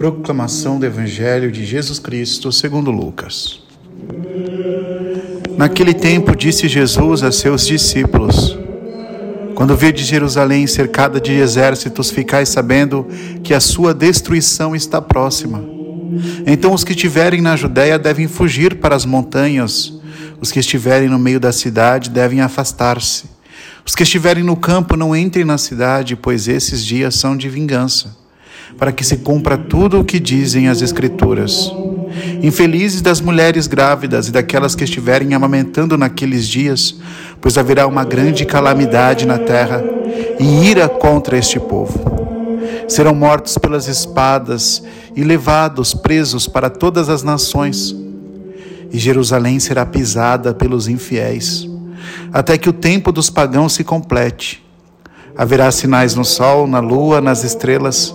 Proclamação do Evangelho de Jesus Cristo segundo Lucas. Naquele tempo disse Jesus a seus discípulos: Quando de Jerusalém cercada de exércitos, ficais sabendo que a sua destruição está próxima. Então os que estiverem na Judéia devem fugir para as montanhas, os que estiverem no meio da cidade devem afastar-se. Os que estiverem no campo não entrem na cidade, pois esses dias são de vingança para que se cumpra tudo o que dizem as Escrituras. Infelizes das mulheres grávidas e daquelas que estiverem amamentando naqueles dias, pois haverá uma grande calamidade na terra e ira contra este povo. Serão mortos pelas espadas e levados presos para todas as nações. E Jerusalém será pisada pelos infiéis, até que o tempo dos pagãos se complete Haverá sinais no sol, na lua, nas estrelas.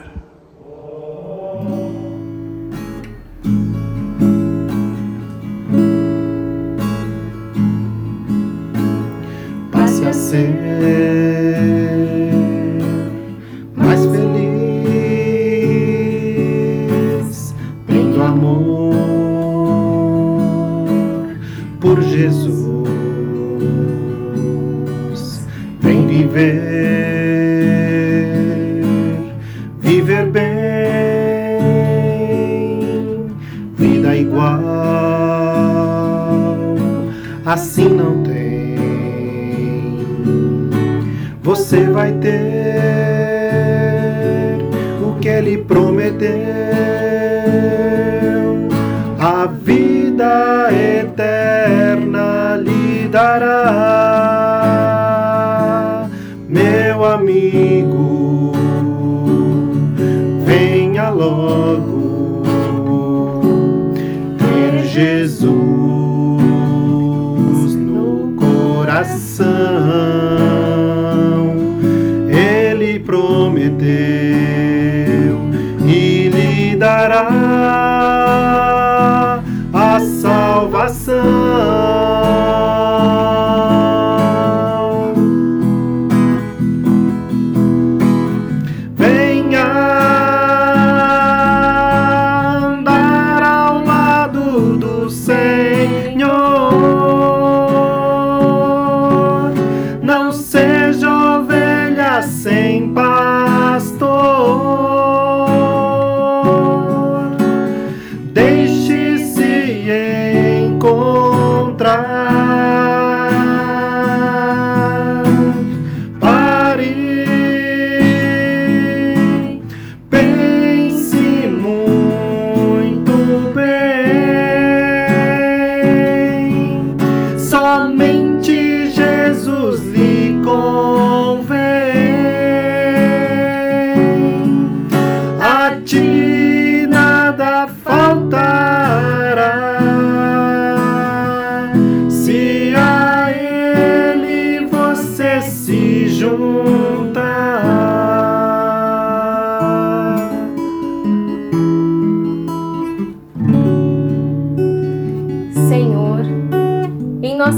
Viver, viver bem, vida igual, assim não tem. Você vai ter o que ele prometeu, a vida eterna lhe dará amigo, venha logo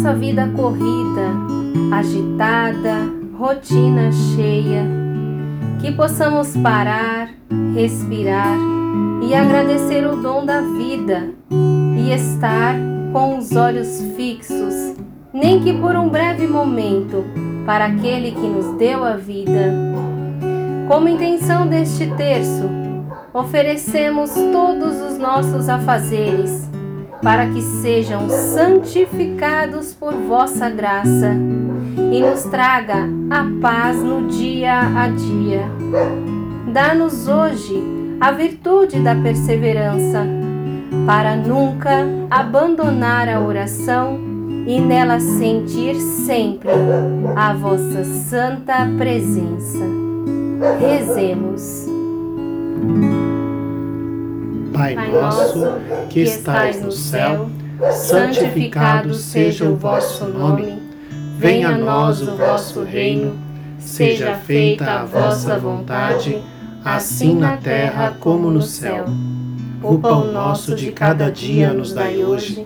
nossa vida corrida, agitada, rotina cheia, que possamos parar, respirar e agradecer o dom da vida e estar com os olhos fixos, nem que por um breve momento, para aquele que nos deu a vida. Como intenção deste terço, oferecemos todos os nossos afazeres para que sejam santificados por vossa graça e nos traga a paz no dia a dia. Dá-nos hoje a virtude da perseverança, para nunca abandonar a oração e nela sentir sempre a vossa santa presença. Rezemos. Pai nosso, nosso, que estais no céu, santificado seja o vosso nome. Venha a nós o vosso reino. Seja feita a vossa vontade, assim na terra como no céu. O pão nosso de cada dia nos dai hoje.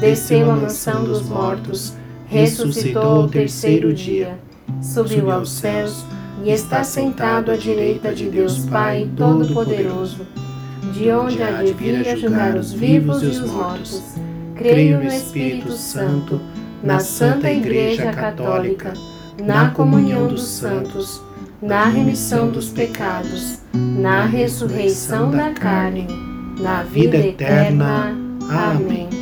desceu à mansão dos mortos, ressuscitou ao terceiro dia, subiu aos céus e está sentado à direita de Deus Pai Todo-Poderoso, de onde há de vir a julgar os vivos e os mortos. Creio no Espírito Santo, na Santa Igreja Católica, na comunhão dos santos, na remissão dos pecados, na ressurreição da carne, na vida eterna. Amém.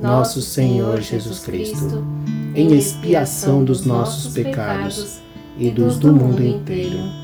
nosso Senhor Jesus Cristo, em expiação dos nossos pecados e dos do mundo inteiro.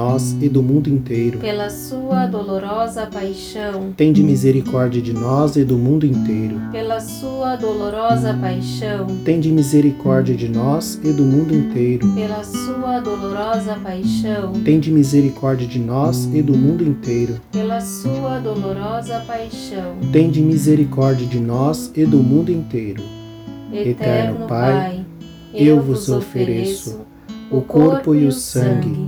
e do mundo inteiro. pela sua dolorosa paixão, Tende misericórdia de nós e do mundo inteiro. pela sua dolorosa paixão, Tende misericórdia de nós e do mundo inteiro. pela sua dolorosa paixão, Tende misericórdia de nós e do mundo inteiro. pela sua dolorosa paixão. Tende misericórdia de nós e do mundo inteiro. Eterno Pai, eu vos ofereço o corpo e o sangue,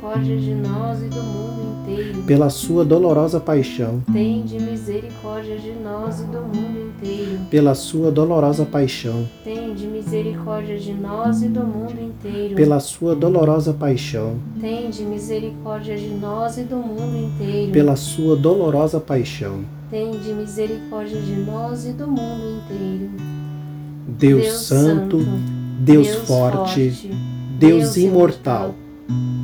misericórdia de nós e do mundo inteiro. pela sua dolorosa paixão, Tende misericórdia de nós e do mundo inteiro. pela sua dolorosa paixão, Tende misericórdia de nós e do mundo inteiro. pela sua dolorosa paixão, Tende misericórdia de nós e do mundo inteiro. pela sua dolorosa paixão. Tende misericórdia de nós e do mundo inteiro. Deus Santo, Deus forte, Deus imortal,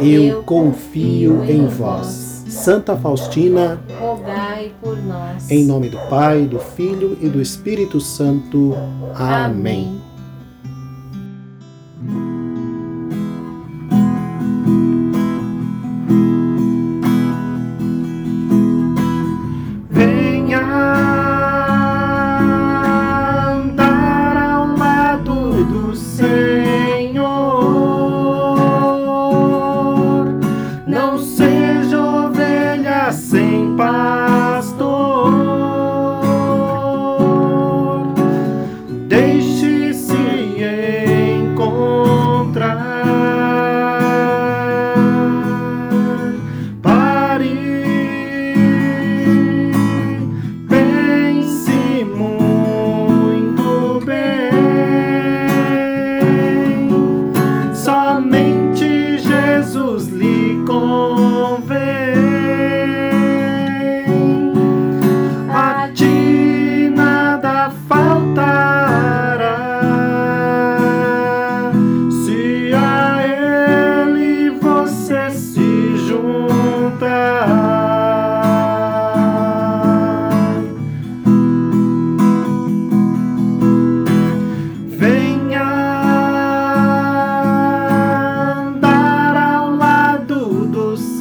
eu confio em vós. Santa Faustina, rogai por nós. em nome do Pai, do Filho e do Espírito Santo. Amém. seja ovelha sem pai.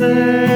say.